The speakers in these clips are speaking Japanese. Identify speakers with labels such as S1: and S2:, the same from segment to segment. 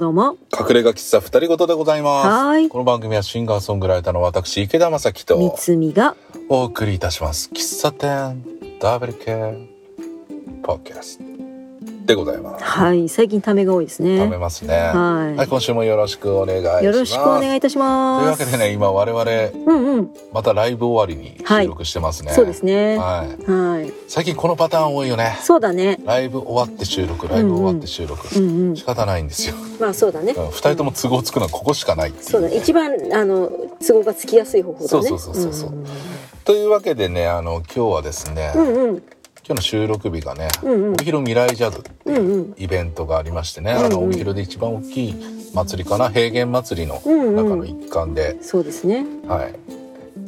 S1: どうも。隠れ家喫茶二人ごとでございます。
S2: はい
S1: この番組はシンガーソングライターの私、池田正樹
S2: 三
S1: と
S2: つみが。
S1: お送りいたします。喫茶店ダブル系ポッキャストでございます。
S2: はい。最近ためが多いですね。
S1: 食べますね。
S2: はい
S1: はい、今週もよろしくお願いします。
S2: よろしくお願いいたし
S1: という
S2: ます。
S1: わけでね、今我々、
S2: うんうん。
S1: またライブ終わりに収録してますね。
S2: そうですね。
S1: はい。
S2: はい。
S1: 最近このパターン多いよね。
S2: そうだね。
S1: ライブ終わって収録、ライブ終わって収録。
S2: うんうん
S1: 仕。方ないんですよ。
S2: まあそうだね。
S1: うん二人とも都合つくのはここしかないっていう
S2: そうだね。一番、あの、都合がつきやすい方法だね。
S1: そうそうそうそうそうんというわけでねあの今日はですね、
S2: うんうん。
S1: 今日の収録日がね、
S2: うんうん
S1: 帯広未来ジャズ
S2: うんうん。
S1: イベントがありましてね、
S2: うんうん
S1: あの帯広で一番大きい祭りかな平原祭りの
S2: うんうん
S1: 中の一環で、
S2: そうですね。
S1: はい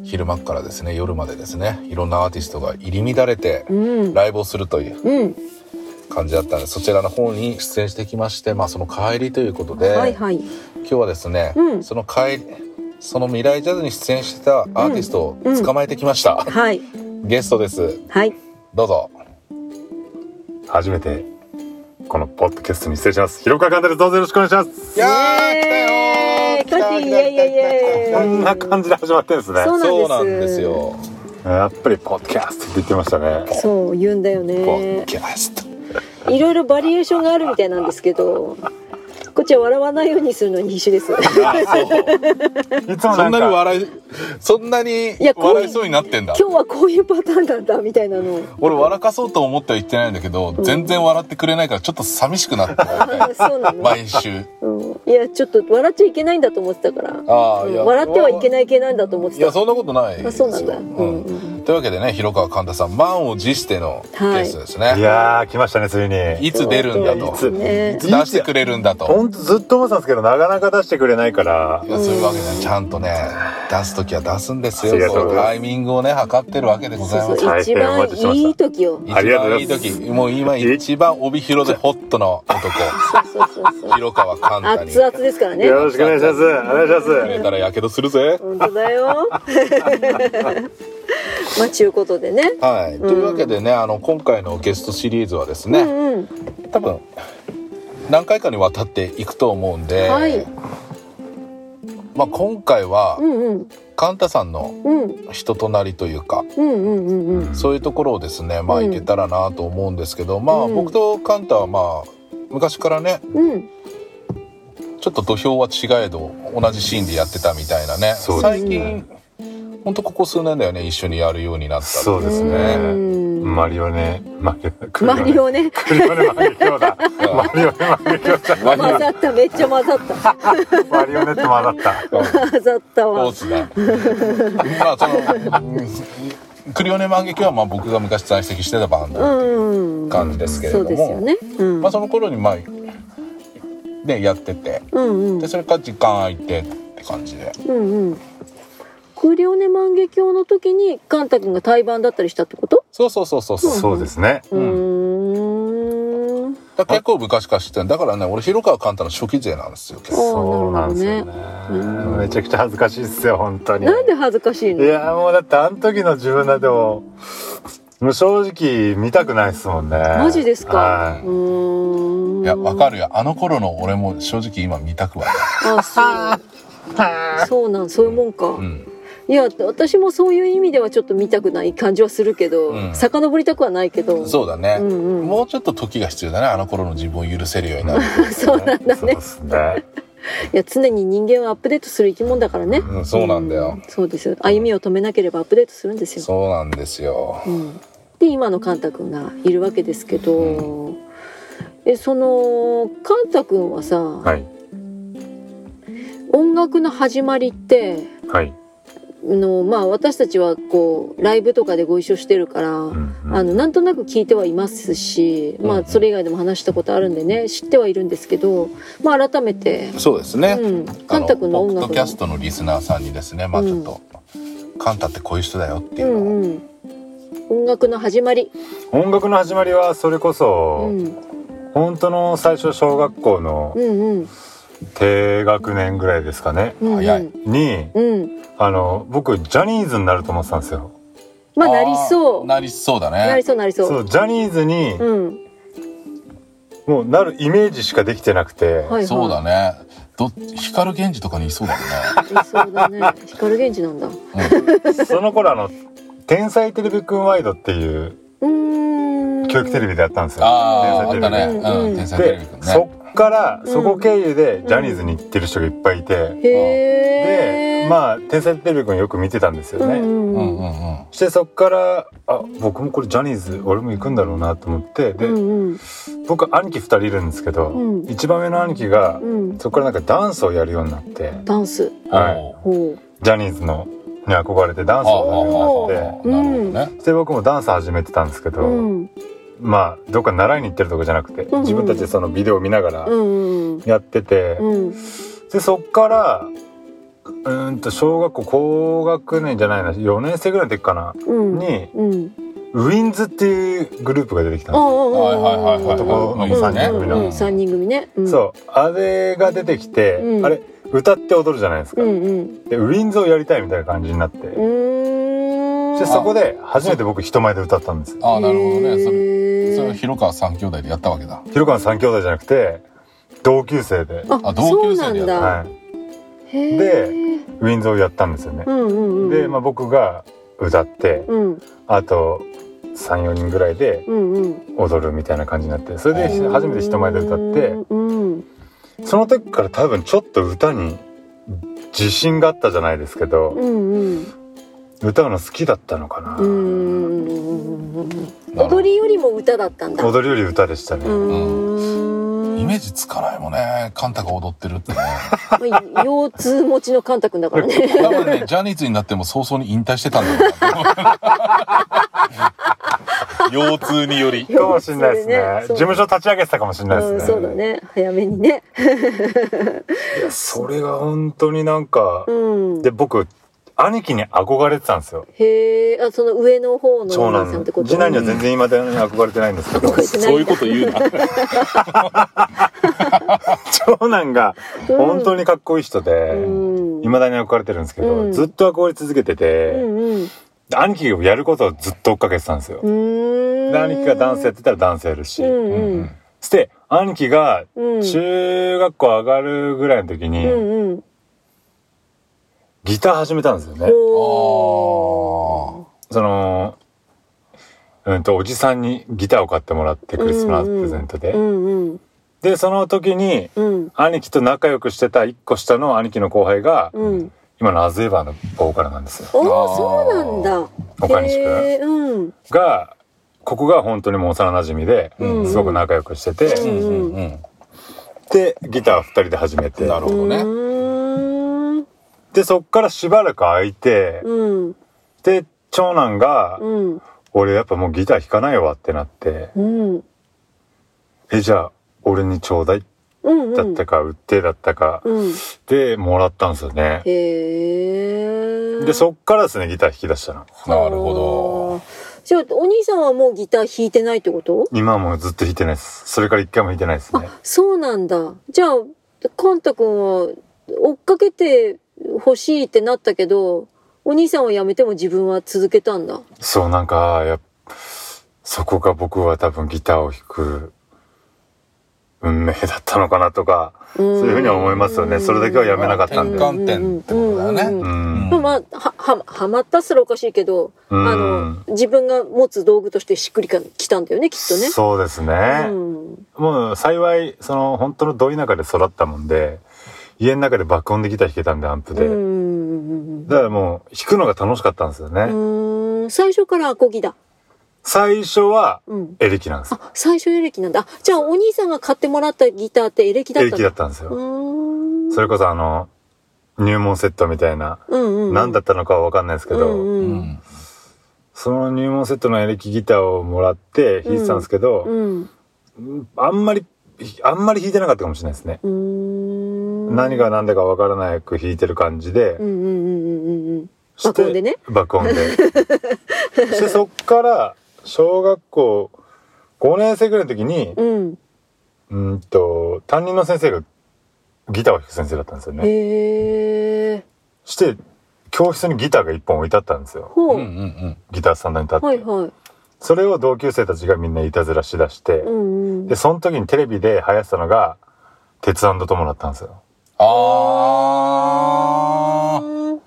S1: 昼間っからですね夜までですねいろんなアーティストが入り乱れて
S2: うん。
S1: ライブをするという
S2: うん。
S1: 感じだったんでそちらの方に出演してきましてまあその帰りということで、
S2: はいはい。
S1: 今日はですね、
S2: うん
S1: その帰りその未来ジャズに出演してたアーティストを捕まえてきました、
S2: はい。
S1: ゲストです
S2: はい。
S1: どうぞ
S3: 初めてこのポッドキャストに失礼します。広川寛太です。どうぞよろしくお願いします。
S1: いやー来たよー
S2: カチイエイイエイイエイ
S3: こんな感じで始まってるんですね。
S2: そう
S1: なんですよ
S3: やっぱりポッドキャストって言ってましたね。
S2: そう言うんだよ
S1: ポッ
S2: ね
S1: キャスト
S2: いろいろバリエーションがあるみたいなんですけどこっちは笑わないようにするのに必死です。
S3: いつも
S1: そ
S3: な ん
S1: なに笑いそんなに
S2: やこういう
S1: 笑いそうになってんだ。
S2: 今日はこういうパターンなんだみたいなの。を
S1: 俺笑かそうと思っては言ってないんだけど、全然笑ってくれないからちょっと寂しくなって。
S2: そうなの、
S1: 毎週。
S2: うん、いやちょっと笑っちゃいけないんだと思ってたから。
S1: ああいや。
S2: 笑ってはいけない系なんだと思ってた。
S1: いやそんなことない
S2: あそうなんだ。うん
S1: というわけでね広川寛太さん満を持してのゲストですね、
S3: い。やー来ましたねついに。
S1: い、つ出るんだと。
S2: そうですね。
S1: いつ出してくれるんだと。
S3: ほんとずっと思ってたんですけどなかなか出してくれないから。
S1: い。やそういうわけでちゃんとね出す時は出すんですよ。
S3: ありがとう
S1: タイミングをね測ってるわけでございます。
S2: 一番いい時を。
S1: 一
S3: ありがとう
S1: 番いい
S3: ございます。
S1: 時。もう今一番帯広でホットな男。
S2: そうそうそうそう。
S1: 広川寛太に。
S2: 熱々ですからね。
S3: よろしくお願いします。お願いしま
S1: たらやけどするぜ。
S2: 本当だよ まあちゅうことでね。
S1: はい、というわけでねあの今回のゲストシリーズはですね、
S2: うんうん。
S1: 多分何回かにわたっていくと思うんで、
S2: はい。
S1: まあ、今回は
S2: うんうん。
S1: カンタさんの
S2: うん。
S1: 人となりというか
S2: うんうんうんうん。
S1: そういうところをですねまあ
S2: うん。
S1: いけたらなと思うんですけど、まあ
S2: うん。
S1: 僕とカンタはまあ昔からね
S2: うん。
S1: ちょっと土俵は違えど同じシーンでやってたみたいなね
S3: そう
S1: 最近ほんとここ数年だよね一緒にやるようになったってい
S3: そうですね。
S2: うん。
S3: マリオネ、マリオネ、
S2: マリオね
S3: クリオネ万華鏡だ。マリオネ万華鏡じゃない。
S2: 混ざった。めっちゃ混ざった。
S3: マリオネって混ざった。
S2: 混ざったわ。
S1: っすね。まあそのうんクリオネ万華鏡はまあ僕が昔在籍してたバンド
S2: うん。
S1: 感じですけれ
S2: そ
S1: ども、
S2: うですよね。うん。
S1: まあその頃にまあねやってて。
S2: うんうん。
S1: でそれから時間空いてって感じで。
S2: うんうんクリオネ万華鏡の時にカンタ君が対バンだったりしたってこと？
S1: そうそうそうそうそう、
S3: そうですね。
S2: うーん。
S1: 結構昔から知ってる。だからね俺広川寛太の初期勢なんですよ結構。
S3: そうなんですよね。めちゃくちゃ恥ずかしいっすよ、本当に。
S2: なんで恥ずかしい
S3: い
S2: の
S3: やもうだってあの時の自分だともう正直見たくないですもんね。
S2: マジですか？
S3: は
S2: うーん。
S1: いやわかるよ。あの頃の俺も正直今見たくは
S2: あそう。そうなんそういうもんか、
S1: ない、うん、
S2: いや私もそういう意味ではちょっと見たくない感じはするけど、
S1: うん。
S2: 遡りたくはないけど。
S1: そうだね、
S2: うんうん。
S1: もうちょっと時が必要だねあの頃の自分を許せるようになる
S2: そうなんだね。
S3: そうですね。
S2: いや常に人間はアップデートする生き物だからね、
S1: うんそうなんだよ。
S2: うん。そうですよ。歩みを止めなければアップデートするんですよ、
S1: そうなんですよ。
S2: うん、で今のカンタ君がいるわけですけど、えそのカンタ君はさ、
S3: はい。
S2: 音楽の始まりって
S3: はい、
S2: あのまあ私たちはこうライブとかでご一緒してるから、
S3: うんうん。
S2: あのなんとなく聞いてはいますし、まあそれ以外でも話したことあるんでね知ってはいるんですけど、まあ改めて、
S1: そうですね、
S2: うん、
S1: あ
S2: カンタ君の音
S1: ポッド
S2: 楽
S1: キャストのリスナーさんにですねまあちょっと、カンタってこういう人だよっていううのを、
S2: んうん、音楽の始まり、
S3: 音楽の始まりはそれこ
S2: う
S3: そ、
S2: ん、
S3: 本当の最初小学校の
S2: うんうん
S3: 低学年ぐらいですかね、
S2: うん
S1: 早い。
S3: に
S2: うん。
S3: あの僕ジャニーズになると思ってたんですよ。
S2: まあなりそう。
S1: なりそうだね。
S2: なりそうなりそう。
S3: そうジャニーズに
S2: うん。
S3: もうなるイメージしかできてなくて、
S2: はいはい。
S1: そうだね。ど光源氏とかにいそうだもんね。
S2: いそうだね。光源氏なんだ。う
S3: その頃あの「天才テレビくんワイド」っていう教育テレビでやったんですよ。
S1: あああった
S3: 天才テレビ
S1: ね。
S2: うん
S1: うん。天才テレビくん
S3: でそ
S1: ね
S3: っから
S2: うん。
S3: そこ経由でジャニーズに行ってる人がいっぱいいて、
S2: へえ
S3: でまあ「天才テレビくん」よく見てたんですよね。
S2: うん
S1: うん
S2: うん。
S1: うんうん
S3: してそっからあ僕もこれジャニーズ俺も行くんだろうなと思って。で、
S2: うんうん。
S3: 僕兄貴2人いるんですけど、
S2: うん。
S3: 一番上の兄貴が
S2: うん。
S3: そこからなんかダンスをやるようになって。
S2: ダンス。
S3: はい。ジャニーズのに憧れてダンス
S1: はあ
S3: をや
S1: はあはあ
S3: って。
S1: なるほどね。
S3: で僕もダンス始めてたんですけど、
S2: うん
S3: まあどっか習いに行ってるとかじゃなくて、
S2: うんうん。
S3: 自分たちでそのビデオを見ながら
S2: うんうん。
S3: やってて、
S2: うん。
S3: でそっからうーんと小学校高学年じゃないな4年生ぐらいの時かな
S2: うん。
S3: に
S2: うん。
S3: ウィンズっていうグループが出てきたんですよ。
S1: はいはいはいはい
S3: 男の子三人組の
S2: うんうん三人組ね。うん。
S3: そう。あれが出てきて、
S2: うん。
S3: あれ歌って踊るじゃないですか、
S2: うんうん。
S3: でウィンズをやりたいみたいな感じになって、
S2: う
S3: でそこで初めて僕人前で歌ったんですよ。
S1: ああなるほどね。それそれを広川三兄弟でやったわけだ。
S3: 広川三兄弟じゃなくて同級生で、
S2: あ
S1: あ同級生でやった。
S3: はい、でウィンズをやったんですよね、
S2: うんうんうん。
S3: で、まあ、僕が歌って
S2: うん。
S3: あと34人ぐらいで踊るみたいな感じになってそれで初めて人前で歌って
S2: うん。
S3: その時から多分ちょっと歌に自信があったじゃないですけど
S2: うんうん
S3: 歌うの好きだったのかな、
S2: 踊りよりも歌だったんだ。
S3: 踊りより歌でしたね、
S2: うーん。
S1: イメージつかないもんね。カンタが踊ってるってね。
S2: まあ腰痛持ちのカンタ君だからね。
S1: 多分ねジャニーズになっても早々に引退してたんだろうな。腰痛により。
S3: かもしれないですね。
S2: そう
S3: 事務所立ち上げてたかもしれないですね、
S2: うん、そうだね。早めにね。
S3: いやそれが本当になんか、
S2: うん。
S3: で僕兄貴に憧れてたんですよ。
S2: へえあその上の方のお
S3: 長男
S2: 兄さんってこと？
S3: 次男には全然今だに憧れてないんですけど。
S1: そういうこと言うな。
S3: 長男が本当にかっこいい人で
S2: うん。
S3: 未だに憧れてるんですけど、
S2: うん。
S3: ずっと憧れ続けて
S2: う
S3: て、
S2: んうん。
S3: で兄貴がやることをずっと追っかけてたんですよ、で兄貴がダンスやってたらダンスやるし、
S2: うん
S1: う
S2: うん。
S3: して兄貴が
S2: うん。
S3: 中学校上がるぐらいの時に、
S2: うんうん
S3: ギター始めたんですよね、
S2: お
S3: そのうんとおじさんにギターを買ってもらってクリスマスプレゼントで、
S2: ーうんうん
S3: でその時に
S2: うん。
S3: 兄貴と仲良くしてた1個下の兄貴の後輩が、
S2: うん。
S3: 今のアズエバーのボーカルなんですよ。
S2: おおそうなんだ。
S3: 岡西君
S2: へーうん。
S3: がここが本当にもう幼馴染で、
S2: うん。
S3: すごく仲良くしてて、
S1: うんうんうん
S3: でギター2人で始めて。
S1: なるほどね
S3: でそっからしばらく空いて、
S2: うん。
S3: で長男が、
S2: うん。
S3: 俺やっぱもうギター弾かないわってなって、
S2: うん。
S3: えじゃあ俺にちょうだい。
S2: うん
S3: だったか、売ってだったか、
S2: うん。
S3: でもらったんですよね。
S2: へえ
S3: でそっからですねギター弾き出したの。
S1: なるほど。
S2: じゃあお兄さんはもうギター弾いてないってこと？
S3: 今はもうずっと弾いてないです。それから一回も弾いてないですね。
S2: あそうなんだ。じゃあカンタ君は追っかけて欲しいってなったけどお兄さんは辞めても自分は続けたんだ
S3: そうなんかやっそこが僕は多分ギターを弾く運命だったのかなとか、
S2: そう
S3: いうふうには思いますよね。それだけはやめなかったんで。
S1: 転換点ってことだよね
S2: うんうん
S3: うん
S2: まあ、まあ、は、は、はまったっすらおかしいけど、
S3: うん
S2: あの、自分が持つ道具としてしっくりかきたんだよね、きっとね。
S3: そうですね。
S2: うん。
S3: もう幸い、その本当のど田舎で育ったもんで、家の中で爆音でギター弾けたんで、アンプで。
S2: うん。
S3: だからもう弾くのが楽しかったんですよね。
S2: うん。最初からアコギだ。
S3: 最初は
S2: うん。
S3: エレキなんですよ。
S2: あ、最初エレキなんだ。あ、じゃあお兄さんが買ってもらったギターってエレキだ
S3: エレ
S2: ったんだ。
S3: キだったんですよ。
S2: うん。
S3: それこそあの、入門セットみたいな、
S2: うんうん。
S3: 何だったのかはわかんないですけど、
S2: うん
S1: う
S2: うん。
S1: ん
S3: その入門セットのエレキギターをもらって弾いてたんですけど、
S2: うん。
S3: あんまり、あんまり弾いてなかったかもしれないですね。
S2: うん。
S3: 何が何だかわからないく弾いてる感じで
S2: う、んうんうんうんうん。
S3: して
S2: 爆音でね。
S3: 爆音で。そ してそっから、小学校5年生ぐらいの時に、
S2: うん。
S3: うんと、担任の先生がギターを弾く先生だったんですよね。
S2: へえ。
S3: して、教室にギターが一本置いてあったんですよ。
S2: ほう。
S1: うんうんうん
S3: ギタースタンドに立って。
S2: はいはい。
S3: それを同級生たちがみんないたずらしだして、
S2: うんうんうん
S3: で、その時にテレビで流行ってたのが、鉄友だったんですよ。
S1: あー。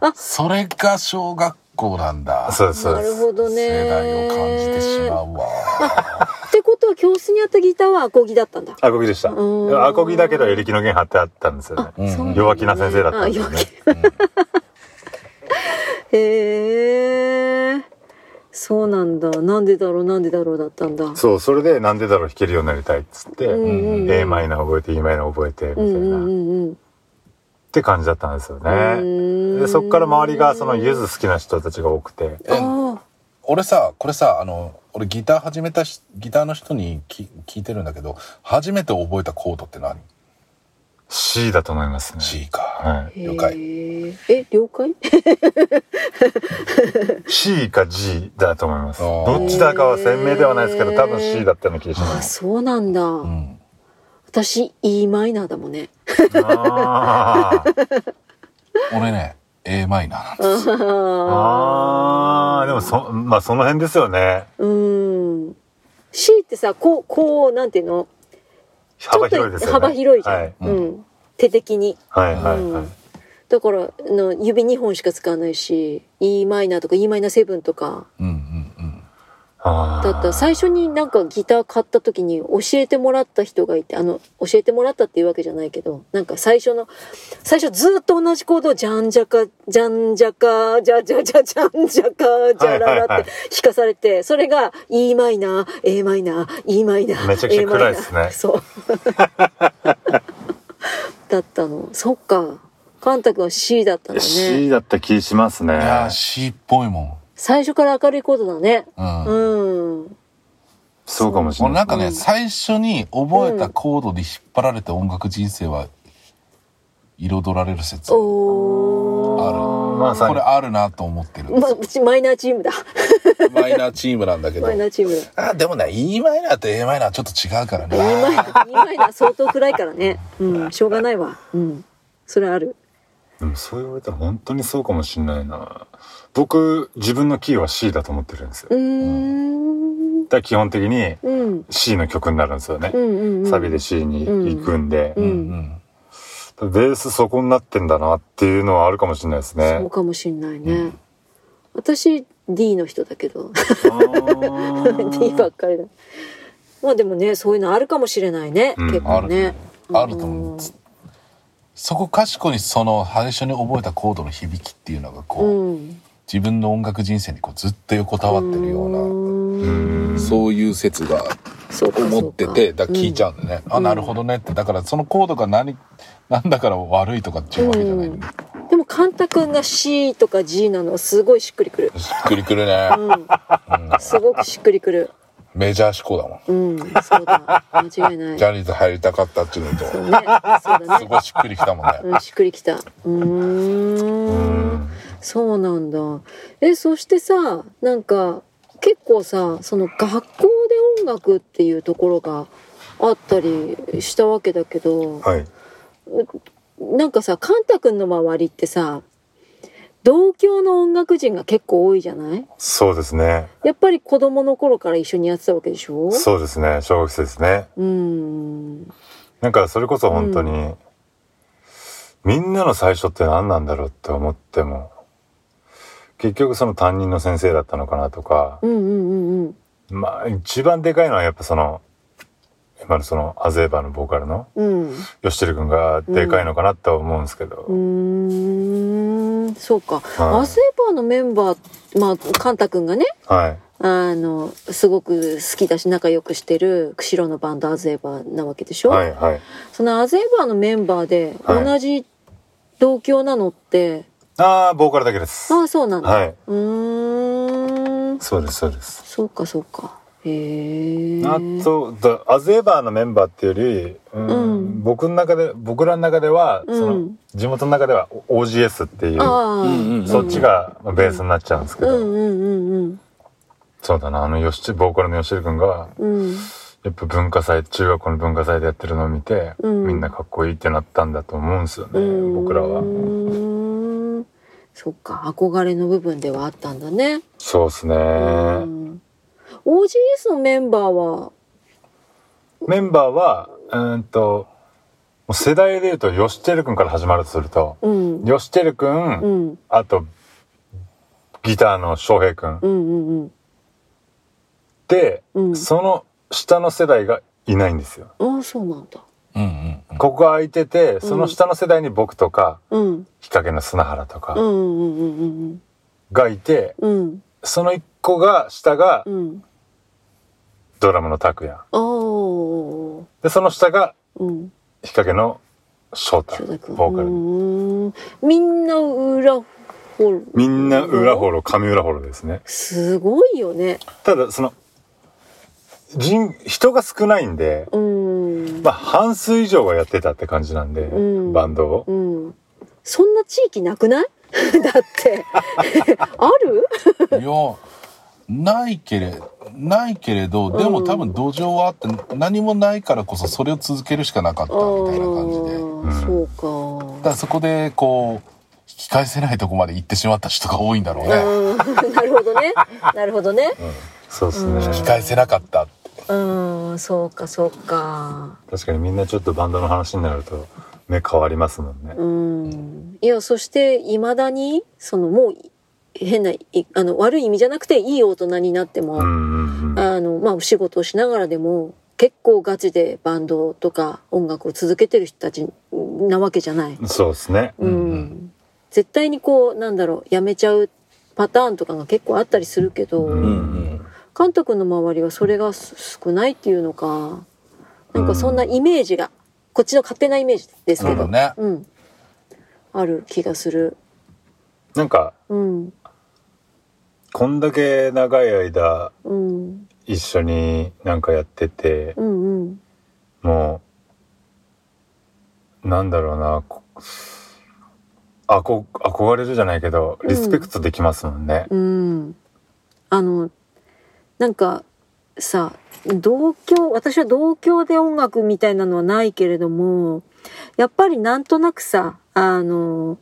S2: あ
S1: それが小学校なんだ。
S3: そうです、そう
S2: な
S3: です。
S2: るほどね。
S1: 世代を感じてしまうわ。
S2: ってことは教室にあったギターはアコギだったんだ。
S3: アコギでした。
S2: うん
S3: アコギだけど、エレキの弦貼ってあったんですよね。弱気な先生だったんですよね。
S2: へえ。そうなんだ。なんでだろう、なんでだろうだったんだ。
S3: そう、それでなんでだろう弾けるようになりたいっつって、
S2: うんうんうん
S3: A マイナー覚えて E マイナー覚えて、みたいな、
S2: うんうんうんうん。
S3: って感じだったんですよね。で、そっから周りがそのゆず好きな人たちが多くて、
S1: 俺さ、これさ、あの、俺ギター始めたし、ギターの人にき聞いてるんだけど、初めて覚えたコードって何？
S3: C だと思いますね。
S1: ?C か。
S3: はい。
S2: あ。
S1: 了解
S2: へえ。え、了解
S3: ？C か G だと思います。どっちだかは鮮明ではないですけど、多分 C だったような気がし
S2: あ、
S3: ます。
S2: そうなんだ。
S1: うん。
S2: 私、E マイナーだもんね。
S1: 俺ね、A マイナーなんです。
S3: あー、でもそ、まあその辺ですよね。
S2: うん。C ってさ、こう、こう、なんていうの？
S3: 幅広いですよね。
S2: 幅広いじゃん。
S3: はい。
S2: うん。手的に。
S3: はいはいはい。
S2: うんだから、あの指2本しか使わないし、E マイナーとか E マイナー7とか。
S1: うんうんうん。
S2: だったら最初になんかギター買った時に教えてもらった人がいて、あの、教えてもらったっていうわけじゃないけど、なんか最初の、最初ずっと同じコードをジャンジャカ、ジャンジャカ、ジャジャジャジャンジャカ、ジャララって弾かされて、それが E マイナー、A マイナー、E マイナー、
S3: めちゃくちゃ
S2: A マイナー
S3: 暗いですね
S2: そう。だったの。そっか。カンタ君は C だったの
S3: C
S2: ね。
S3: だった気しますね。
S1: いやー、C っぽいも
S2: 最初から明るいコードだね。
S1: ん。うん。
S2: うん。
S3: そうかもしれない。
S1: 俺なんかね、最初に覚えたコードで引っ張られて音楽人生は彩られる説。
S2: おー。
S3: まさに
S1: これあるなと思ってるんです
S2: まあ、うちマイナーチームだ。
S1: マイナーチームなんだけど
S2: マイ。ナーチームだ。
S1: あ、でもね、E マイナーと A マイナーはちょっと違うから
S2: E マイ
S1: ね。
S2: ナー、E マイナー相当暗いからね。うん、しょうがないわ。うん。それある。
S3: でもそう言われたら本当にそうかもしれないな。僕、自分のキーは C だと思ってるんですよ。
S2: うーん。
S3: だ基本的に
S2: うん。
S3: C の曲になるんですよね
S2: う。んうんうん。
S3: サビで C に行くんで、
S2: うん
S1: うん。
S3: ベースそこになってんだなっていうのはあるかもしれないですね
S2: そう。かもしんないね。私、D の人だけど。D ばっかりだ。まあでもね、そういうのあるかもしれないね。
S3: うん
S2: 結構ね。
S1: あると思う。そこかしこにその最初に覚えたコードの響きっていうのがこう、
S2: うん。
S1: 自分の音楽人生にこうずっと横たわってるような、
S2: うん。
S1: そういう説が思ってて、だ聞いちゃうんだよね。あ、なるほどねって。だからそのコードが何、なんだから悪いとかっていうわけじゃないんだよ。
S2: でも、カンタ君が C とか G なのはすごいしっくりくる。
S1: しっくりくるね。
S2: うん。すごくしっくりくる。
S1: メジャー志向だもん。
S2: うん、そうだ。間違いない。
S1: ジャニーズ入りたかったっていうのと、
S2: そうね。そうだね。
S1: すごいしっくりきたもんね。
S2: うん、しっくりきた。うーん。そうなんだ。え、そしてさ、なんか、結構さ、その学校で音楽っていうところがあったりしたわけだけど、
S3: はい。
S2: なんかさ、カンタ君の周りってさ、同郷の音楽人が結構多いじゃない？
S3: そうですね。
S2: やっぱり子供の頃から一緒にやってたわけでしょ？
S3: そうですね。小学生ですね。
S2: うーん。
S3: なんかそれこそ本当に、みんなの最初って何なんだろうって思っても、結局その担任の先生だったのかなとか、
S2: うんうんうんうん。
S3: まあ一番でかいのはやっぱその、今のそのアゼーバーのボーカルの
S2: うん。
S3: 吉輝くんがでかいのかなとは思うんですけど、
S2: うーん、そうか。
S3: はい
S2: アゼーバーのメンバー、まあ、カンタ君がね、
S3: はい。
S2: あの、すごく好きだし仲良くしてる釧路のバンドアゼーバーなわけでしょ、
S3: はいはい。
S2: そのアゼーバーのメンバーで
S3: はい
S2: 同じ同郷なのって、
S3: ああ、ボーカルだけです。
S2: ああ、そうなんだ。
S3: はい。
S2: うーん。
S3: そうです、そうです。
S2: そうか、そうか。へえ。
S3: あと、だアゼーバーのメンバーっていうより、うん
S2: うん
S3: 僕の中で、僕らの中では、
S2: うん
S3: その、地元の中では OGS っていう、そっちがまあベースになっちゃうんですけど、
S2: うんうんうんうん。
S3: そうだな、あの、吉、ボーカルの吉田君が、
S2: うん。
S3: やっぱ文化祭、中学校の文化祭でやってるのを見て、
S2: うん
S3: みんなかっこいいってなったんだと思うんですよね、
S2: うん
S3: 僕らは。
S2: うーんそっか、憧れの部分ではあったんだね。
S3: そうですね。
S2: うん OGS のメンバーは、
S3: メンバーは、うーんと、もう世代で言うと、ヨシテル君から始まるとすると、
S2: うん。
S3: ヨシテル君、
S2: うん。
S3: あと、ギターの翔平君。
S2: うんうんうん。
S3: で、
S2: うん
S3: その下の世代がいないんですよ。
S2: ああ、そうなんだ。
S1: うんうんうん。
S3: ここが空いてて、その下の世代に僕とか、
S2: うん。
S3: 日陰の砂原とか
S2: うんうんうんうん
S3: がいて、
S2: うん。うん。
S3: その一個が、下が
S2: うん。
S3: ドラムの拓也。で、その下が
S2: うん。
S3: 日陰の翔太、
S2: 翔太君。
S3: ボーカル。
S2: みんな裏ホロ。
S3: みんな裏ホロ、上裏ホロですね。
S2: すごいよね。
S3: ただ、その、人、人が少ないんで、
S2: うん。
S3: まあ、半数以上はやってたって感じなんで、
S2: うん
S3: バンドを。
S2: うん。そんな地域なくない？だって。ある？
S1: いや、ないけれ、ないけれど、でも多分土壌はあって、何もないからこそそれを続けるしかなかった
S2: あ
S1: みたいな感じで。
S2: そうか。
S1: からそこで、こう、引き返せないとこまで行ってしまった人が多いんだろうね。
S2: うん なるほどね。なるほどね。
S3: そうですね。
S1: 引き返せなかった。
S2: うん、そうか、そうか。
S3: 確かにみんなちょっとバンドの話になると、目変わりますもんね。
S2: うん。いや、そして、未だに、その、もう、変な、いあの、悪い意味じゃなくて、いい大人になっても。あの、まあ、お仕事をしながらでも、結構ガチでバンドとか音楽を続けてる人たちなわけじゃない。
S3: そうですね。
S2: うん。絶対にこう、なんだろう、やめちゃうパターンとかが結構あったりするけど、
S3: うん
S1: うんうん。
S2: 監督の周りはそれがす少ないっていうのか、なんかそんなイメージが、こっちの勝手なイメージですけど、
S1: ね
S2: うん。ある気がする。
S3: なんか、
S2: うん。
S3: こんだけ長い間
S2: うん。
S3: 一緒になんかやってて、
S2: うんうん。
S3: もう、なんだろうな、こあこ憧れるじゃないけど、リスペクトできますもんね。
S2: うん。あの、なんかさ、同居、私は同居で音楽みたいなのはないけれども、やっぱりなんとなくさ、あの、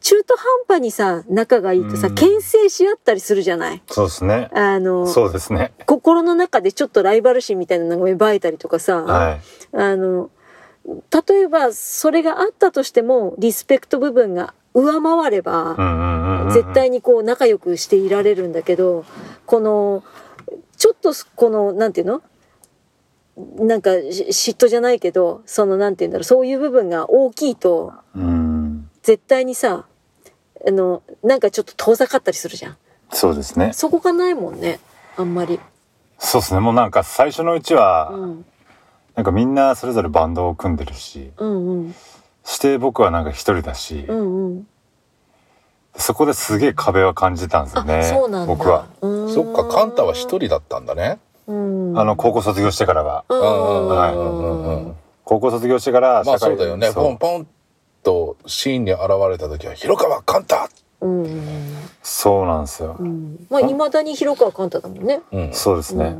S2: 中途半端にさ、仲がいいとさ、
S3: うん
S2: 牽制し合ったりするじゃない？
S3: そうですね。
S2: あの、
S3: そうですね。
S2: 心の中でちょっとライバル心みたいなのが芽生えたりとかさ、
S3: はい。
S2: あの、例えばそれがあったとしても、リスペクト部分が上回れば、
S3: うんうんうんうん。
S2: 絶対にこう仲良くしていられるんだけど、この、ちょっとこの、なんていうの？なんかし嫉妬じゃないけど、そのなんていうんだろう、そういう部分が大きいと、
S3: うん。
S2: 絶対にさ、あの、なんかちょっと遠ざかったりするじゃん。
S3: そうですね。
S2: そこがないもんね、あんまり。
S3: そうですね。もうなんか最初のうちは、
S2: うん。
S3: なんかみんなそれぞれバンドを組んでるし、
S2: うんうん。
S3: して僕はなんか一人だし、
S2: うんうん。
S3: そこですげえ壁は感じたんですよ
S2: あ、
S3: ね。
S2: そうなんだ。
S3: 僕は。
S2: うーん
S1: そっか、カンタは一人だったんだね。
S2: うん。
S3: あの、高校卒業してからは。
S2: うんうん
S3: はい
S1: うんうんうん。
S3: 高校卒業してから
S1: まあそうだよね。ポンポンとシーンに現れた時は、広川カンタ
S2: うんうん
S3: そうなんですよ
S2: う。ん。まあ、未だに広川寛太だもんね。
S1: うん。
S3: そうですね。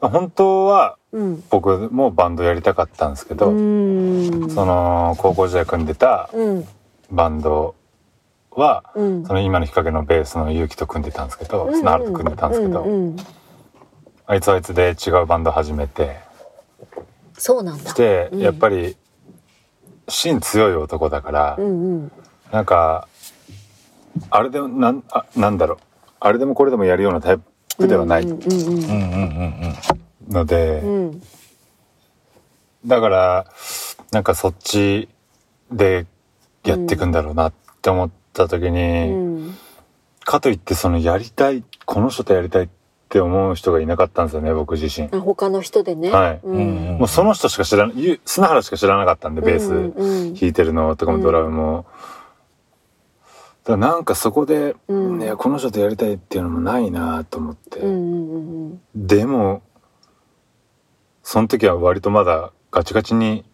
S3: 本当は
S2: うん。
S3: 僕もバンドやりたかったんですけど、
S2: うん。
S3: その高校時代組んでた
S2: うん。
S3: バンドは、
S2: うん。
S3: その今の日陰のベースの勇気と組んでたんですけど、砂原と組んでたんですけど、
S2: うんうん
S3: あいつはあいつで違うバンド始めて、
S2: そうなんだ。
S3: して、
S2: うん
S3: やっぱり芯強い男だから、
S2: うんうん。
S3: なんかあれでもなんあなんだろうあれでもこれでもやるようなタイプではない
S2: うんうん
S1: うんうんうん
S3: ので、
S2: うんうん。
S3: だからなんかそっちでやっていくんだろうなって思った時に、
S2: うん。
S3: かといってそのやりたいこの人とやりたいって思う人がいなかったんですよね僕自身。
S2: あ他の人でね。
S3: はい。
S2: うん。
S1: うんうん
S3: もうその人しか知らないゆ砂原しか知らなかったんでベース、
S2: うん。うん
S3: 弾いてるのとかもドラムも、だからなんかそこで、
S2: うん。
S3: ね、この人とやりたいっていうのもないなと思って、
S2: うんうんうん
S3: でもその時は割とまだガチガチに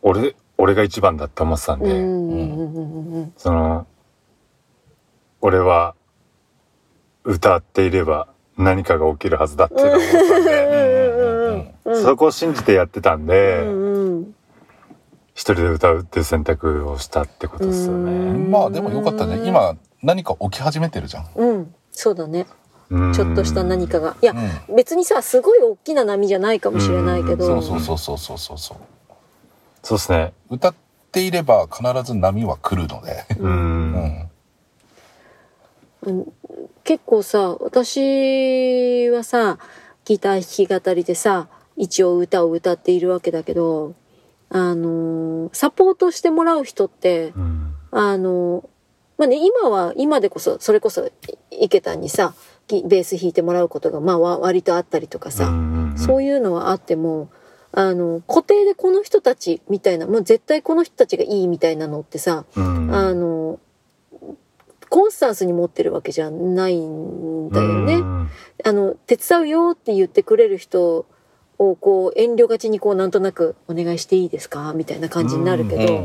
S3: 俺俺が一番だって思ってたん
S2: うん。う
S3: で、
S2: んうんうんうん。
S3: その俺は歌っていれば何かが起きるはずだっていうのを思ったんで、そこを信じてやってたんで、一人で歌うっていう選択をしたってことですよね。
S1: まあでもよかったね。今何か起き始めてるじゃん。
S2: うん、そうだね。ちょっとした何かが。いや、
S1: うん、
S2: 別にさ、すごい大きな波じゃないかもしれないけど。
S1: うう、そうそうそうそうそうそう。
S3: そうですね。
S1: 歌っていれば必ず波は来るので。
S3: うん。
S1: うん、
S2: 結構さ私はさギター弾き語りでさ一応歌を歌っているわけだけどあのサポートしてもらう人って
S3: うん。
S2: あのまあね今は今でこそそれこそ池田にさギベース弾いてもらうことがまあわ割とあったりとかさ、そう
S3: い
S2: いうのはあってもあの固定でこの人たちみたいなもう絶対この人たちがいいみたいなのってさ、
S3: うん。
S2: あのコンスタンスに持ってるわけじゃないんだよね。
S3: うん。
S2: あの手伝うよって言ってくれる人をこう遠慮がちにこうなんとなくお願いしていいですかみたいな感じになるけど、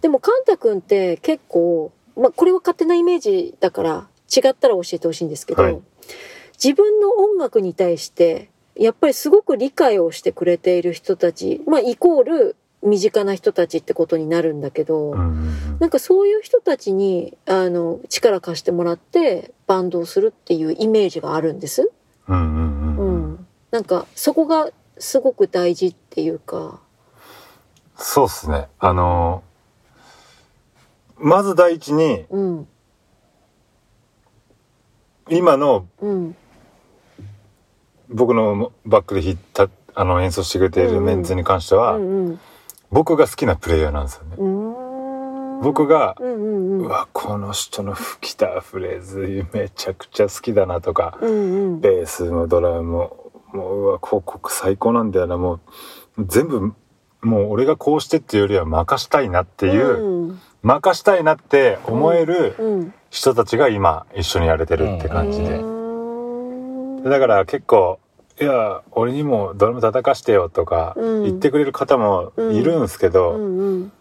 S2: でもカンタ君って結構、まあ、これは勝手なイメージだから違ったら教えてほしいんですけど、
S3: はい。
S2: 自分の音楽に対してやっぱりすごく理解をしてくれている人たち、まあ、イコール身近な人たちってことになるんだけど、
S3: うん
S2: なんかそういう人たちにあの力貸してもらってバンドをするっていうイメージがあるんです。
S3: うんうん
S2: う
S3: うん。
S2: ん、なんかそこがすごく大事っていうか。
S3: そうですね。あの、まず第一に、
S2: うん
S3: 今の
S2: うん
S3: 僕のバックで弾いた、あの演奏してくれているメンツに関しては、
S2: うんうん
S3: 僕が好きなプレイヤーなんですよね。僕が、
S2: うんうんうん。
S3: うわ、この人の吹きたフレーズめちゃくちゃ好きだなとか、
S2: うんうん。
S3: ベースもドラムも、もう、うわ、ここ最高なんだよな、もう、全部、もう俺がこうしてっていうよりは任したいなっていう、
S2: うん。
S3: 任したいなって思える
S2: うん
S3: 人たちが今一緒にやれてるって感じで。
S2: うん。
S3: だから結構、いや、俺にもドラム叩かしてよとか
S2: うん。
S3: 言ってくれる方もいるんですけど、
S2: うんうん。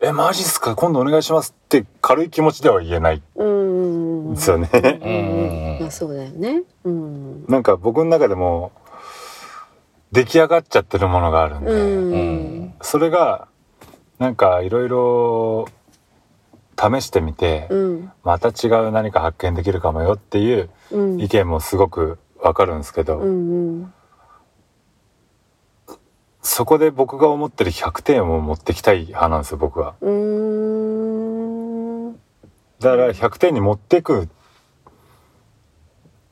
S3: え、マジっすか？今度お願いしますって軽い気持ちでは言えない。
S2: うんうん
S3: んですよね。
S1: うんうんうん。
S2: まあそうだよね。うん。
S3: なんか僕の中でも出来上がっちゃってるものがあるんで、
S2: うん
S1: うん。
S3: それがなんかいろいろ試してみて、
S2: うん。
S3: また違う何か発見できるかもよっていう
S2: うん。
S3: 意見もすごくわかるんですけど、
S2: うんうん
S3: そこで僕が思ってる100点を持ってきたい派なんですよ僕は。だから100点に持ってく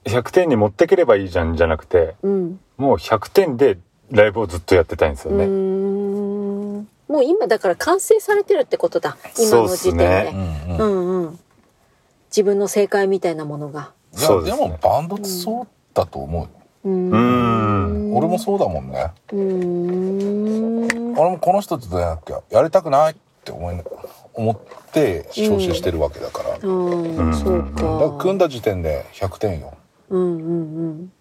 S3: 100点に持ってければいいじゃんじゃなくて
S2: うん。
S3: もう100点でライブをずっとやってたいんですよね。
S2: ん。もう今だから完成されてるってことだ今の時点で、
S3: そう
S1: んうん
S2: うんうん。自分の正解みたいなものが。
S1: いやで
S3: そうですね。
S1: もバンドってそうだと思う。よ、
S2: うー
S3: ん。
S1: 俺もそうだもんね。
S2: うーん。
S1: 俺もこの人とじゃなきゃやりたくないって思い思って招集してるわけだから、だか
S2: ああそうか。
S1: ら組んだ時点で100点よ。
S2: うんうんうん。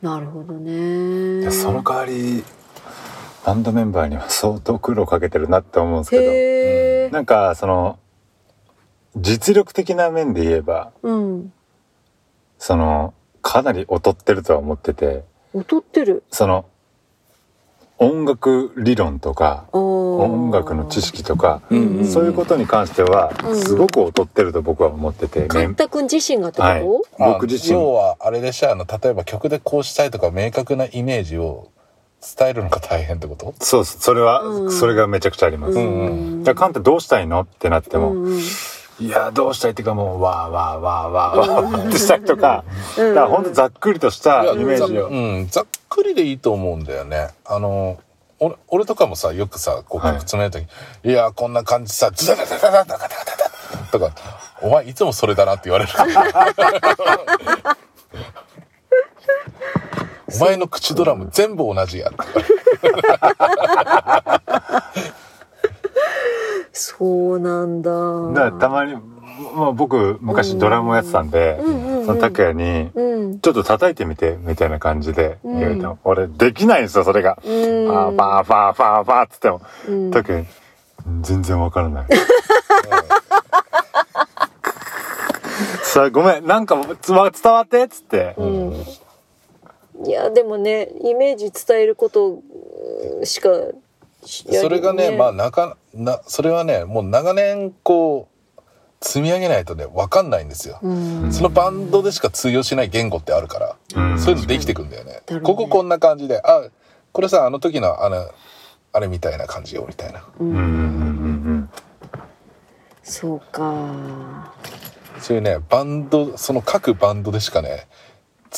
S2: なるほどね。
S3: でその代わりバンドメンバーには相当苦労かけてるなって思うんですけ
S2: へえ
S3: どなんかその実力的な面で言えば
S2: うん
S3: そのかなり劣ってるとは思ってて。
S2: 劣ってる。
S3: その音楽理論とか
S2: 音
S3: 音楽の知識とか、
S1: うんうん
S3: そういうことに関しては
S2: うん
S3: すごく劣ってると僕は思ってて、
S2: カンタ君自身がってこと、
S3: はい。僕自身。
S1: あ要はあれでしょあの例えば曲でこうしたいとか明確なイメージを伝えるのが大変ってこと？
S3: そうです。それは、
S2: うん。
S3: それがめちゃくちゃあります、
S1: ん
S3: だからカンタどうしたいの？ってなっても、
S2: うんうん
S3: いやどうしたいっていうかもうわーわーわーわーわーってしたりとか、
S2: うん。
S3: だからほんとざっくりとしたイメージを、
S1: ざうん、ざっくりでいいと思うんだよね。あの俺俺とかもさよくさこう
S3: はい
S1: 曲詰める時、い、やこんな感じさズダダダダダダダダダとかお前いつもそれだなって言われるお前の口ドラム全部同じや
S2: そうなんだ。
S3: だからたまに、まあ、僕昔ドラムをやってたんで、その拓也に
S2: うん。
S3: ちょっと叩いてみてみたいな感じで言われた。の、
S2: うん
S3: 俺できないんですよそれが、
S2: うん。
S3: あーパーパーパーパーっつっても。
S2: うん。
S3: 拓也全然わからない。さあごめん。なんかつま伝わってっつって、
S2: うん。いやでもねイメージ伝えることしか
S1: それがねまあなかなそれはねもう長年こう積み上げないとね、わかんないんですよ。
S2: うん。
S1: そのバンドでしか通用しない言語ってあるから、
S3: うん
S1: そういうのできてくんだよね。
S2: ね
S1: こここんな感じで、あ、これさ、あの時の、あの、あれみたいな感じよ、みたいな。
S3: うんうんうん
S2: そうか。
S1: そういうね、バンド、その各バンドでしかね、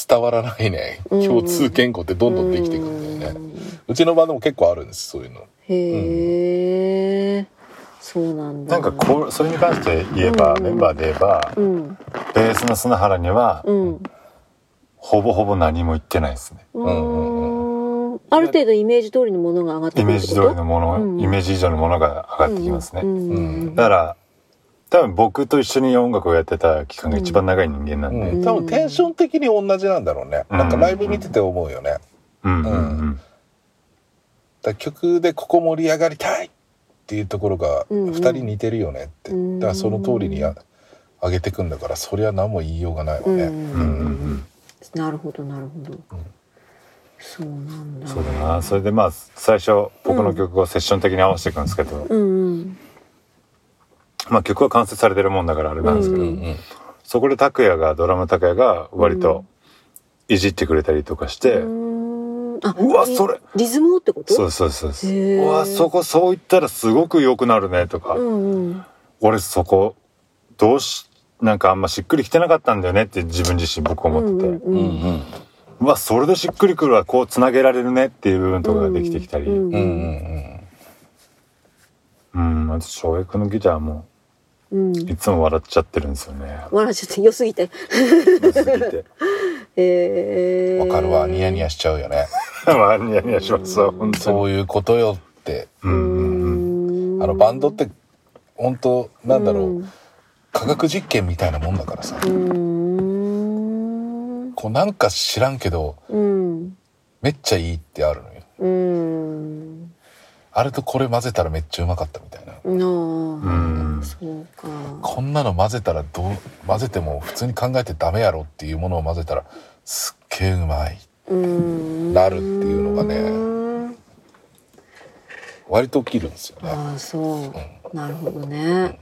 S1: 伝わらないね、共通言語ってどんどんできてくんだよね。うちのバンドも結構あるんです、そういうの。
S2: へえ、そうなんだ。
S3: なんかこうそれに関して言えば、メンバーで言えば、
S2: うん。
S3: ベースの砂原には、
S2: うん。
S3: ほぼほぼ何も言ってないですね。
S2: うーん。ある程度イメージ通りのものが上がって
S3: イメージ通りのもの、
S2: うん。
S3: イメージ以上のものが上がってきますね、
S2: うんうん
S3: だから多分僕と一緒に音楽をやってた期間が一番長い人間なんで、
S1: うん、多分テンション的に同じなんだろうね。
S3: うん
S1: なんかライブ見てて思うよね。
S3: うんうん。うん
S1: だ曲でここ盛り上がりたいっていうところが
S2: うんうん。
S1: 2人似てるよねって。
S2: うん
S1: だからその通りにや上げてくんだから、そりゃ何も言いようがないわね。
S2: うん
S3: うんうん
S2: なるほどなるほど。そうなんだ。
S3: そうだな。それでまあ最初僕の曲をセッション的に合わせていくんですけど、
S2: うん。うん。
S3: まあ曲は完成されてるもんだからあれなんですけど、
S2: う
S1: うんうん。
S3: そこで拓也がドラム拓也が割といじってくれたりとかして、
S2: う
S3: うわ
S2: リ
S3: それ。
S2: リズムをってこと？
S3: そうそうそうそうわそこそう言ったらすごく良くなるねとか、
S2: うんうん。
S3: 俺そこどうしなんかあんましっくりきてなかったんだよねって自分自身僕思ってて、
S2: うん
S1: う
S2: うんん
S1: うん。
S3: うわそれでしっくりくるわこうつなげられるねっていう部分とかができてきたり。
S2: うん
S3: うん、
S1: うん。うん
S3: あと翔平君のギターも
S2: うん。
S3: いつも笑っちゃってるんですよね。
S2: 笑っちゃって良すぎて。
S3: 良すぎて。
S2: えー。
S1: わかるわ。ニヤニヤしちゃうよね。
S3: まあニヤニヤしますわ本当に。
S1: そういうことよって。
S3: うん
S1: あのバンドって本当なんだろう、
S2: うん。
S1: 科学実験みたいなもんだからさ、
S2: う。
S1: こうなんか知らんけど
S2: うん。
S1: めっちゃいいってあるのよ。
S2: うん。
S1: あれとこれ混ぜたらめっちゃうまかったみたいな。
S3: うん
S2: そうか。
S1: こんなの混ぜたらどう混ぜても普通に考えてダメやろっていうものを混ぜたらすっげえうまい
S2: うん。
S1: なるっていうのがね割と起きるんですよね
S2: ああ、そう。なるほどね。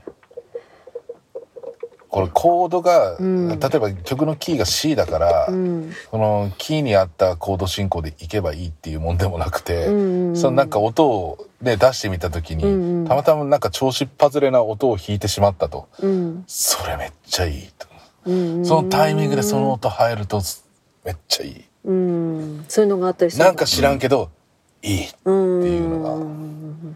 S1: これコードが、
S2: うん
S1: 例えば曲のキーが C だから、
S2: うん。
S1: このキーに合ったコード進行でいけばいいっていうもんでもなくて、
S2: うん
S1: そのなんか音を、ね、出してみた時に、
S2: うんうん
S1: たまたまなんか調子っ外れな音を弾いてしまったと。
S2: うん。
S1: それめっちゃいいと。
S2: うん。
S1: そのタイミングでその音入るとめっちゃいい。
S2: うん。そういうのがあったりする。
S1: なんか知らんけど、いい
S2: うん。
S1: っていうのが
S2: うん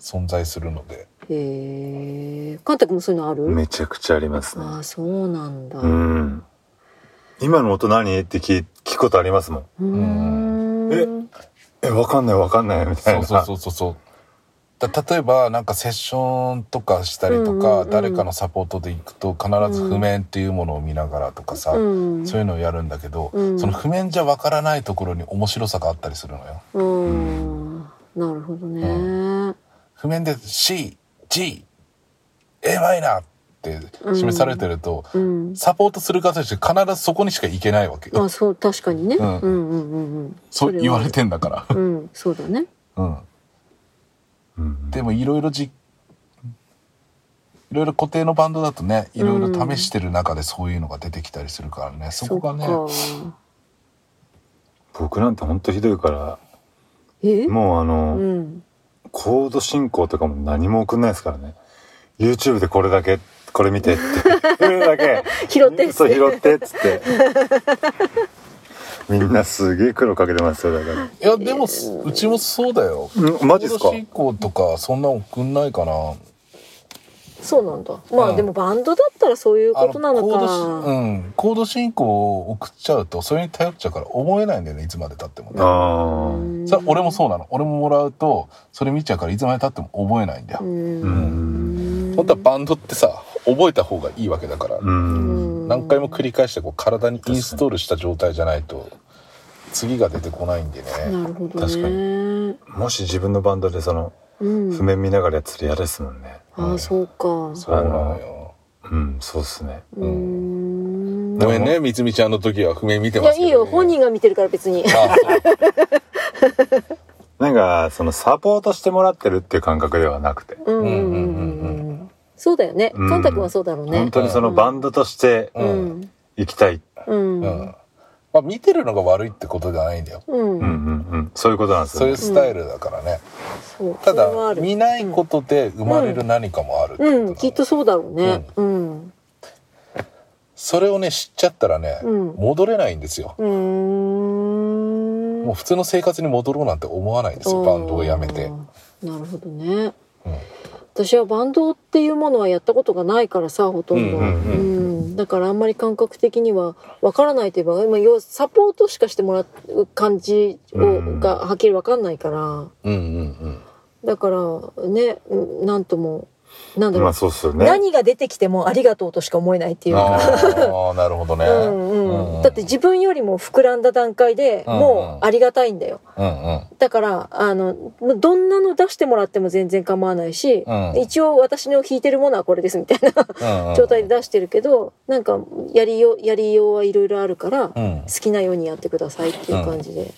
S1: 存在するので。
S2: へえ。カンタ君もそういうのある？
S3: めちゃくちゃありますね
S2: ああ、そうなんだ。
S3: うん今の音何？って聞聞くことありますもん
S2: うーん。
S3: えわかんないわかんないみたいな
S1: そうそうそうそうそう。だ例えばなんかセッションとかしたりとか、
S2: うんうんうん
S1: 誰かのサポートで行くと必ず譜面っていうものを見ながらとかさ、
S2: うん
S1: そういうのをやるんだけど、
S2: うん
S1: その譜面じゃわからないところに面白さがあったりするのよ。
S2: うん。なるほどね。
S1: 譜面で C、G、A マイナーって示されてると、
S2: うん。
S1: サポートする方として必ずそこにしか行けないわけよ。
S2: あ、そう、確かにね。
S1: う
S2: うんんうんうんうん。
S1: そう言われ
S2: て。
S1: てんだから。
S2: うん、そうだね。
S1: うん。
S3: うん
S1: でもいろいろじ、いろいろ固定のバンドだとね、いろいろ試してる中でそういうのが出てきたりするからね、そこがね、
S2: そっか。
S3: 僕なんてほんとひどいから
S2: え？
S3: もうあの、
S2: うん。
S3: コード進行とかも何も送んないですからね。YouTube でこれだけこれ見てって。これだけ。
S2: 拾ってって。
S3: そう拾ってっつって。みんなすげえ苦労かけてますよだから。
S1: いや、でも、うちもそうだよ。
S3: うんマジっすか？
S1: コード進行とか、そんな送んないかな。
S2: そうなんだ。ま
S1: うん
S2: あでもバンドだったらそういう
S1: あ
S2: ことなのか。
S1: うん。コード進行を送っちゃうと、それに頼っちゃうから覚えないんだよね、いつまで経ってもね。
S3: あー
S1: それ俺もそうなの。俺ももらうと、それ見ちゃうからいつまで経っても覚えないんだよ
S2: う。。
S3: うんん
S1: 本当はバンドってさ、覚えた方がいいわけだから、
S3: うん
S1: 何回も繰り返してこう体にインストールした状態じゃないと、次が出てこないんでね。
S2: なるほど
S3: 確か
S2: ね。
S3: もし自分のバンドでその
S2: うん。
S3: 譜面見ながらやってたら嫌ですもんね
S2: ああ、そうか。
S1: そうなのよ。
S3: うんそうっすね
S2: うーん。
S1: ごめんね、みつみちゃんの時は譜面見て
S2: いや、
S1: ますけど、ね。
S2: いいよ。本人が見てるから別に。
S3: なんかそのサポートしてもらってるっていう感覚ではなくて
S2: うんうんうんうん。そうだよね。
S3: うん
S2: カンタ君はそうだろうね
S3: 本。当にそのバンドとして
S2: う
S1: うん
S2: ん。
S3: 行きたい。
S2: うん。
S1: う
S2: うんん。
S1: まあ見てるのが悪いってことじゃないんだよ
S2: うん。
S3: うんうんうん。そういうことなんですよね。
S1: そういうスタイルだからね、
S2: そう。
S1: た
S2: それはある
S1: だ見ないことで生まれる何かもあるってことなの
S2: うん、きっとそうだろうね。うん。
S1: それをね知っちゃったらね、
S2: うん
S1: 戻れないんですよ
S2: うーん。
S1: もう普通の生活に戻ろうなんて思わないんですよバンドをやめて、
S2: なるほどね。
S1: うん
S2: 私はバンドっていうものはやったことがないからさほとんど、
S1: うんうん
S2: うんだからあんまり感覚的にはわからないといえば今要はサポートしかしてもらう感じを、
S3: うん。
S2: がはっきりわかんないから。
S1: うんうんうん。
S2: だからねうんなんともなんだろう、
S3: まあそうね。
S2: 何が出てきてもありがとうとしか思えないっていうか。
S1: ああなるほどね。
S2: うんうん。
S1: うん
S2: だって自分よりも膨らんだ段階でもうありがたいんだよ。
S1: うんうん。
S2: だから、あの、どんなの出してもらっても全然構わないし、
S1: うん。
S2: 一応私の弾いてるものはこれですみたいな
S1: うんうん。
S2: 状態で出してるけど、なんか、やりよう、やりようはいろいろあるから、
S1: うん。
S2: 好きなようにやってくださいっていう感じで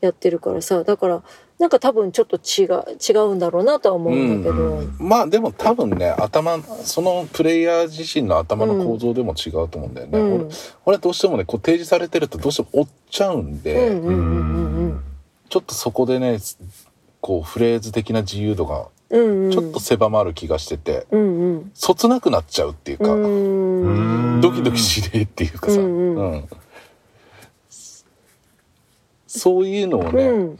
S2: やってるからさ、だから、なんか多分ちょっと違う、違うんだろうなとは思うんだけど、
S1: まあでも多分ね頭そのプレイヤー自身の頭の構造でも違うと思うんだよね、
S2: うん。
S1: 俺俺どうしてもねこう提示されてるとどうしても追っちゃうんで、
S2: うんうんうんうん。
S1: ちょっとそこでねこうフレーズ的な自由度が
S2: うん。うん。うん。
S1: ちょっと狭まる気がしてて、
S2: うんうん。
S1: そつなくなっちゃうっていうか、
S2: う。
S1: ドキドキしねえっていうかさ、
S2: うんうん。
S1: うんそういうのをね、
S2: う
S1: うん。ん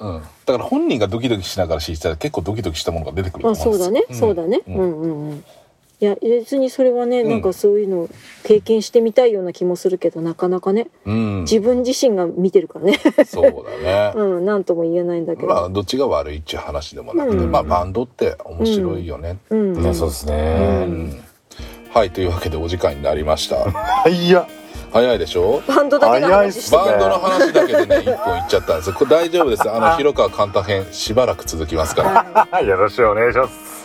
S1: だから本人がドキドキしながら弾いてたら結構ドキドキしたものが出てくると
S2: あ、
S1: 思うんです
S2: そうだね、そうだね。
S1: う
S2: うんんうんうん。いや、別にそれはね、
S1: ん。
S2: なんかそういうの経験してみたいような気もするけど、なかなかね、
S1: うん、
S2: 自分自身が見てるからね。
S1: そうだね、
S2: うん、なんとも言えないんだけど。
S1: まあどっちが悪いっていう話でもなくて、
S2: うん。
S1: まあバンドって面白いよね、
S2: うん。
S3: いやそうです
S1: う
S3: ね。
S1: ん。はいというわけでお時間になりました。
S3: いや、
S1: 早いでしょ？
S2: バンドだけの話して。
S1: バンドの話だけでね一本いっちゃったんですこれ大丈夫です。あの広川簡単編しばらく続きますから。
S3: よろしくお願いします。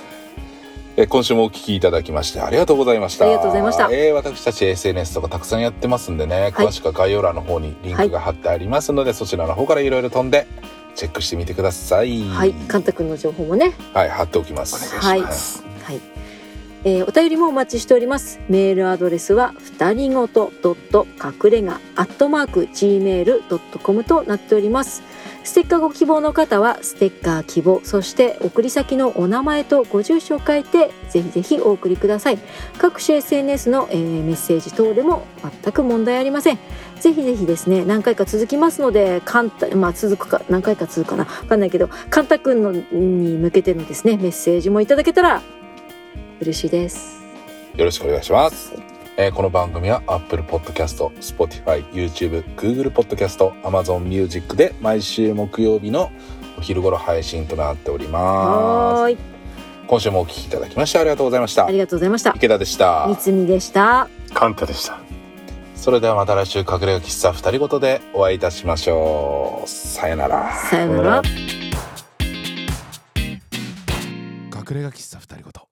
S1: え今週もお聞きいただきましてありがとうございました。
S2: ありがとうございました。
S1: えー私たち SNS とかたくさんやってますんでね詳しくは概要欄の方にリンクが貼ってありますので、そちらの方からいろいろ飛んでチェックしてみてください。
S2: はい、カンタ君の情報もね。
S1: はい貼っておきます。
S2: はい。はい。えーお便りもお待ちしております。メールアドレスは、二人ごとドット隠れがアットマーク gmail.com となっております。ステッカーご希望の方は、ステッカー希望、そして送り先のお名前とご住所を書いて、ぜひぜひお送りください。各種 SNS の、えーメッセージ等でも全く問題ありません。ぜひぜひですね、何回か続きますので、カンタ、まあ続くか、何回か続くかな、わかんないけど、カンタ君のに向けてのですね、メッセージもいただけたら嬉しいです。
S1: よろしくお願いします。えーこの番組は Apple Podcast、Spotify、YouTube、Google Podcast、Amazon Music で毎週木曜日のお昼頃配信となっておりま
S2: はーい。
S1: す。今週もお聞きいただきましてありがとうございました
S2: あ。りがとうございました。
S1: 池田でした
S2: み。つみでした。
S3: カンタでした。
S1: それではまた来週隠れ家喫茶二人ごとでお会いいたしましょう。さよなら。
S2: さよなら。
S1: 隠れ家喫茶二人ごと。